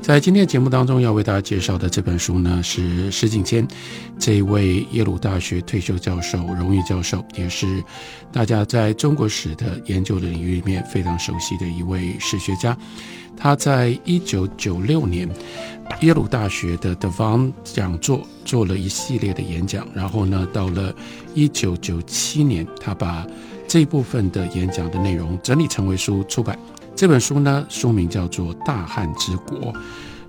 在今天节目当中要为大家介绍的这本书呢，是石景谦这一位耶鲁大学退休教授、荣誉教授，也是大家在中国史的研究的领域里面非常熟悉的一位史学家。他在一九九六年耶鲁大学的德方讲座做了一系列的演讲，然后呢，到了一九九七年，他把这一部分的演讲的内容整理成为书出版。这本书呢，书名叫做《大汉之国》。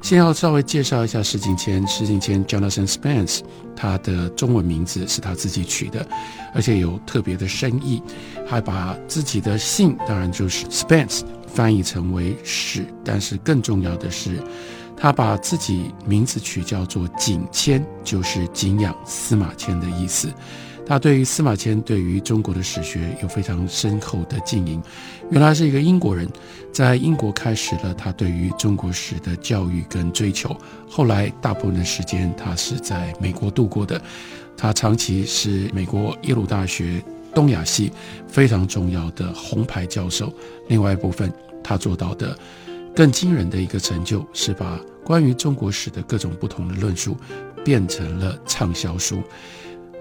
先要稍微介绍一下石景谦，石景谦 Jonathan Spence，他的中文名字是他自己取的，而且有特别的深意，还把自己的姓，当然就是 Spence，翻译成为史。但是更重要的是，他把自己名字取叫做景谦，就是景仰司马迁的意思。他对于司马迁对于中国的史学有非常深厚的经营。原来是一个英国人，在英国开始了他对于中国史的教育跟追求。后来大部分的时间他是在美国度过的，他长期是美国耶鲁大学东亚系非常重要的红牌教授。另外一部分，他做到的更惊人的一个成就，是把关于中国史的各种不同的论述变成了畅销书。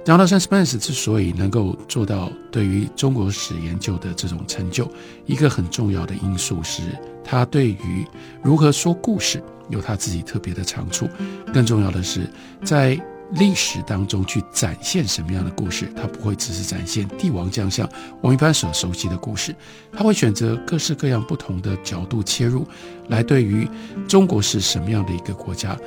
讲到 Spence 之所以能够做到对于中国史研究的这种成就，一个很重要的因素是他对于如何说故事有他自己特别的长处。更重要的是，在历史当中去展现什么样的故事，他不会只是展现帝王将相我们一般所熟悉的故事，他会选择各式各样不同的角度切入，来对于中国是什么样的一个国家。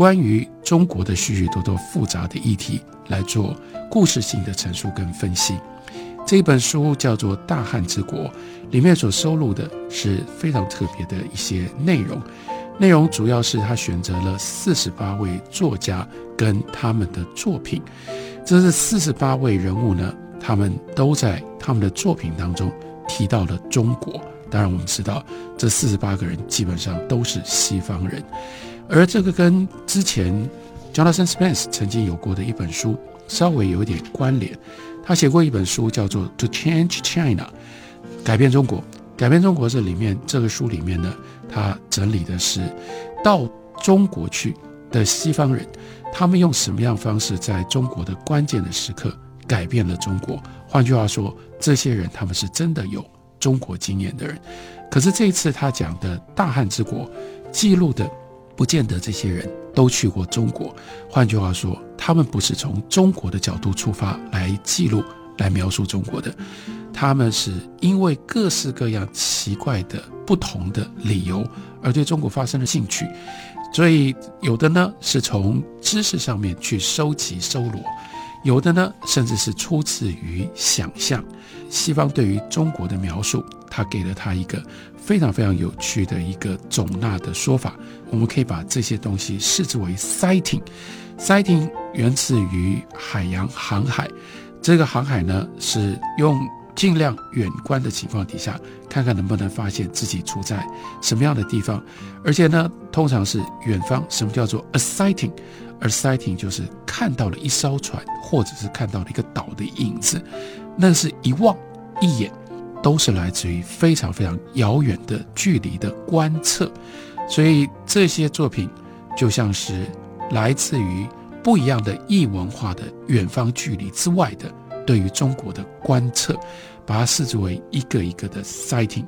关于中国的许许多多复杂的议题来做故事性的陈述跟分析，这本书叫做《大汉之国》，里面所收录的是非常特别的一些内容。内容主要是他选择了四十八位作家跟他们的作品，这是四十八位人物呢，他们都在他们的作品当中提到了中国。当然，我们知道这四十八个人基本上都是西方人。而这个跟之前 Jonathan Spence 曾经有过的一本书稍微有一点关联。他写过一本书叫做《To Change China》，改变中国。改变中国这里面，这个书里面呢，他整理的是到中国去的西方人，他们用什么样方式在中国的关键的时刻改变了中国。换句话说，这些人他们是真的有中国经验的人。可是这一次他讲的大汉之国记录的。不见得这些人都去过中国。换句话说，他们不是从中国的角度出发来记录、来描述中国的，他们是因为各式各样奇怪的不同的理由而对中国发生了兴趣。所以，有的呢是从知识上面去收集、收罗，有的呢甚至是出自于想象。西方对于中国的描述，他给了他一个。非常非常有趣的一个总纳的说法，我们可以把这些东西视之为 sighting。sighting 源自于海洋航海，这个航海呢是用尽量远观的情况底下，看看能不能发现自己处在什么样的地方，而且呢通常是远方。什么叫做 a sighting？而 sighting 就是看到了一艘船，或者是看到了一个岛的影子，那是一望一眼。都是来自于非常非常遥远的距离的观测，所以这些作品就像是来自于不一样的异文化的远方距离之外的对于中国的观测，把它视之为一个一个的 sighting。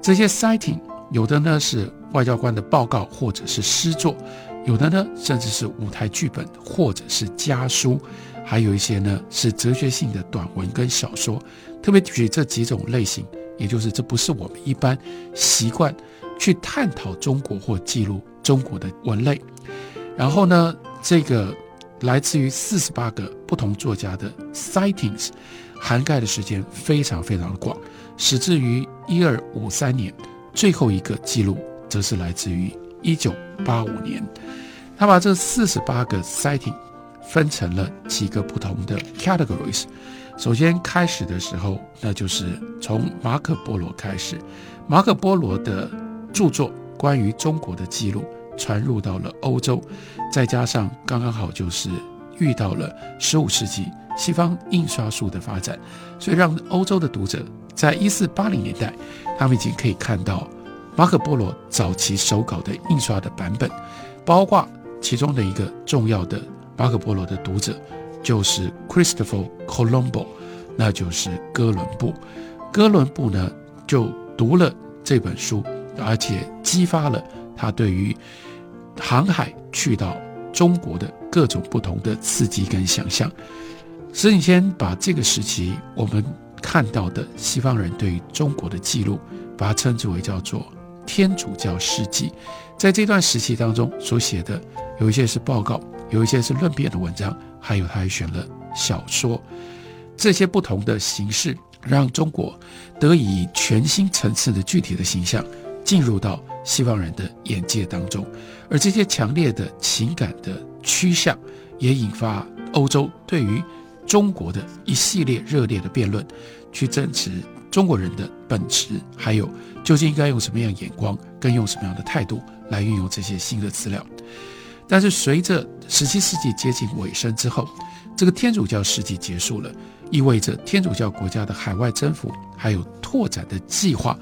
这些 sighting 有的呢是外交官的报告或者是诗作，有的呢甚至是舞台剧本或者是家书，还有一些呢是哲学性的短文跟小说。特别举这几种类型，也就是这不是我们一般习惯去探讨中国或记录中国的文类。然后呢，这个来自于四十八个不同作家的 sightings，涵盖的时间非常非常的广，始至于一二五三年，最后一个记录则是来自于一九八五年。他把这四十八个 sighting 分成了几个不同的 categories。首先开始的时候，那就是从马可波罗开始，马可波罗的著作关于中国的记录传入到了欧洲，再加上刚刚好就是遇到了十五世纪西方印刷术的发展，所以让欧洲的读者在一四八零年代，他们已经可以看到马可波罗早期手稿的印刷的版本，包括其中的一个重要的马可波罗的读者。就是 Christopher Colombo，那就是哥伦布。哥伦布呢，就读了这本书，而且激发了他对于航海去到中国的各种不同的刺激跟想象。石景先把这个时期我们看到的西方人对于中国的记录，把它称之为叫做天主教世纪。在这段时期当中所写的，有一些是报告，有一些是论辩的文章。还有，他还选了小说，这些不同的形式，让中国得以全新层次的具体的形象进入到西方人的眼界当中，而这些强烈的情感的趋向，也引发欧洲对于中国的一系列热烈的辩论，去争执中国人的本质，还有究竟应该用什么样眼光，跟用什么样的态度来运用这些新的资料。但是随着十七世纪接近尾声之后，这个天主教世纪结束了，意味着天主教国家的海外征服还有拓展的计划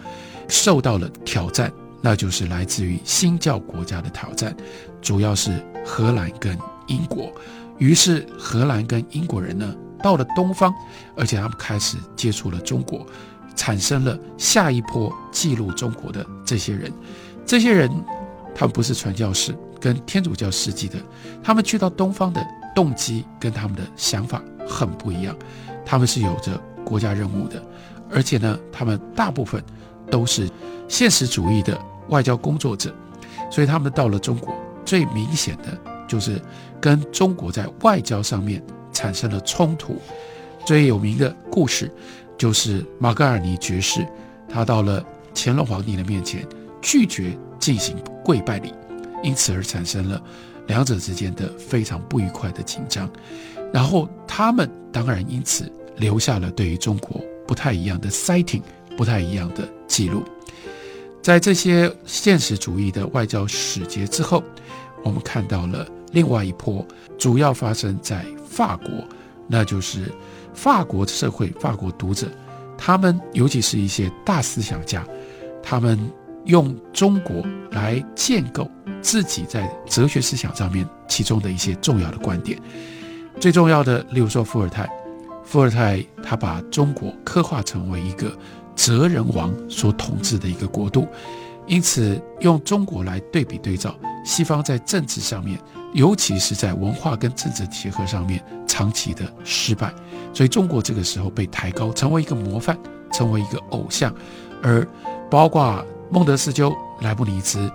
受到了挑战，那就是来自于新教国家的挑战，主要是荷兰跟英国。于是荷兰跟英国人呢到了东方，而且他们开始接触了中国，产生了下一波记录中国的这些人。这些人，他们不是传教士。跟天主教世纪的，他们去到东方的动机跟他们的想法很不一样，他们是有着国家任务的，而且呢，他们大部分都是现实主义的外交工作者，所以他们到了中国，最明显的就是跟中国在外交上面产生了冲突。最有名的故事就是马格尔尼爵士，他到了乾隆皇帝的面前，拒绝进行跪拜礼。因此而产生了两者之间的非常不愉快的紧张，然后他们当然因此留下了对于中国不太一样的 sighting，不太一样的记录。在这些现实主义的外交使节之后，我们看到了另外一波，主要发生在法国，那就是法国社会、法国读者，他们尤其是一些大思想家，他们。用中国来建构自己在哲学思想上面其中的一些重要的观点，最重要的，例如说伏尔泰，伏尔泰他把中国刻画成为一个哲人王所统治的一个国度，因此用中国来对比对照西方在政治上面，尤其是在文化跟政治结合上面长期的失败，所以中国这个时候被抬高，成为一个模范，成为一个偶像，而包括。孟德斯鸠、莱布尼兹、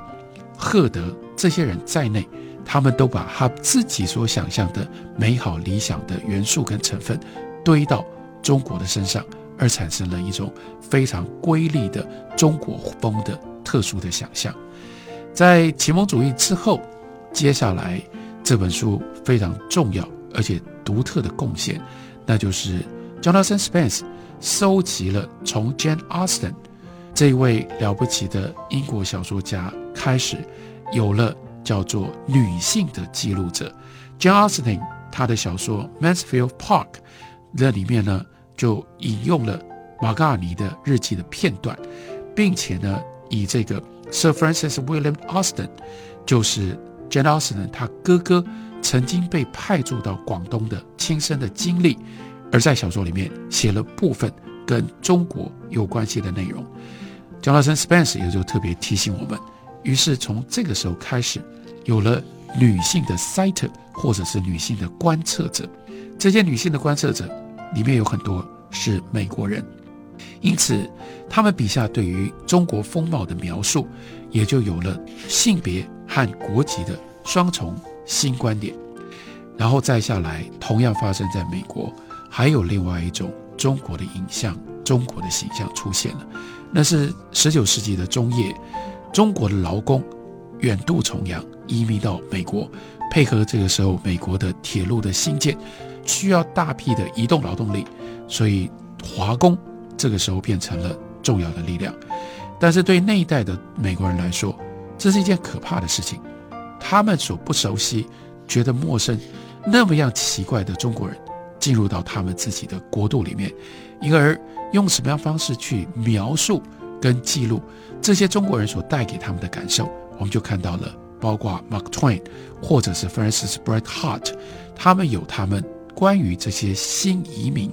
赫德这些人在内，他们都把他自己所想象的美好理想的元素跟成分堆到中国的身上，而产生了一种非常瑰丽的中国风的特殊的想象。在启蒙主义之后，接下来这本书非常重要而且独特的贡献，那就是 Jonathan Spence 收集了从 Jane Austen。这位了不起的英国小说家开始有了叫做女性的记录者，Jane Austen，他的小说《Mansfield Park》这里面呢就引用了马格尼的日记的片段，并且呢以这个 Sir Francis William Austen，就是 Jane Austen 他哥哥曾经被派驻到广东的亲身的经历，而在小说里面写了部分跟中国有关系的内容。j o n a t h a n Spence 也就特别提醒我们，于是从这个时候开始，有了女性的 citer 或者是女性的观测者。这些女性的观测者里面有很多是美国人，因此他们笔下对于中国风貌的描述，也就有了性别和国籍的双重新观点。然后再下来，同样发生在美国，还有另外一种中国的影像、中国的形象出现了。那是十九世纪的中叶，中国的劳工远渡重洋移民到美国，配合这个时候美国的铁路的兴建，需要大批的移动劳动力，所以华工这个时候变成了重要的力量。但是对那一代的美国人来说，这是一件可怕的事情。他们所不熟悉、觉得陌生、那么样奇怪的中国人，进入到他们自己的国度里面，因而用什么样方式去描述跟记录这些中国人所带给他们的感受，我们就看到了，包括 Mark Twain 或者是 Francis Bret Hart，他们有他们关于这些新移民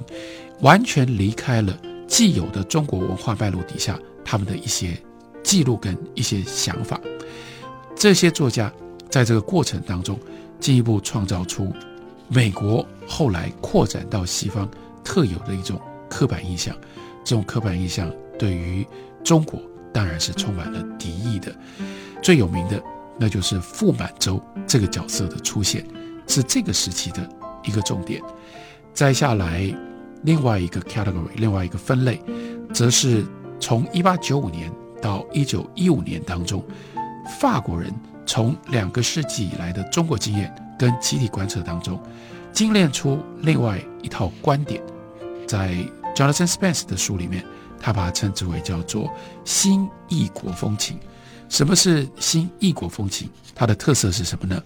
完全离开了既有的中国文化脉络底下。他们的一些记录跟一些想法，这些作家在这个过程当中，进一步创造出美国后来扩展到西方特有的一种刻板印象。这种刻板印象对于中国当然是充满了敌意的。最有名的那就是傅满洲这个角色的出现，是这个时期的一个重点。再下来，另外一个 category，另外一个分类，则是。从一八九五年到一九一五年当中，法国人从两个世纪以来的中国经验跟集体观测当中，精炼出另外一套观点。在 Jonathan Spence 的书里面，他把它称之为叫做新异国风情。什么是新异国风情？它的特色是什么呢？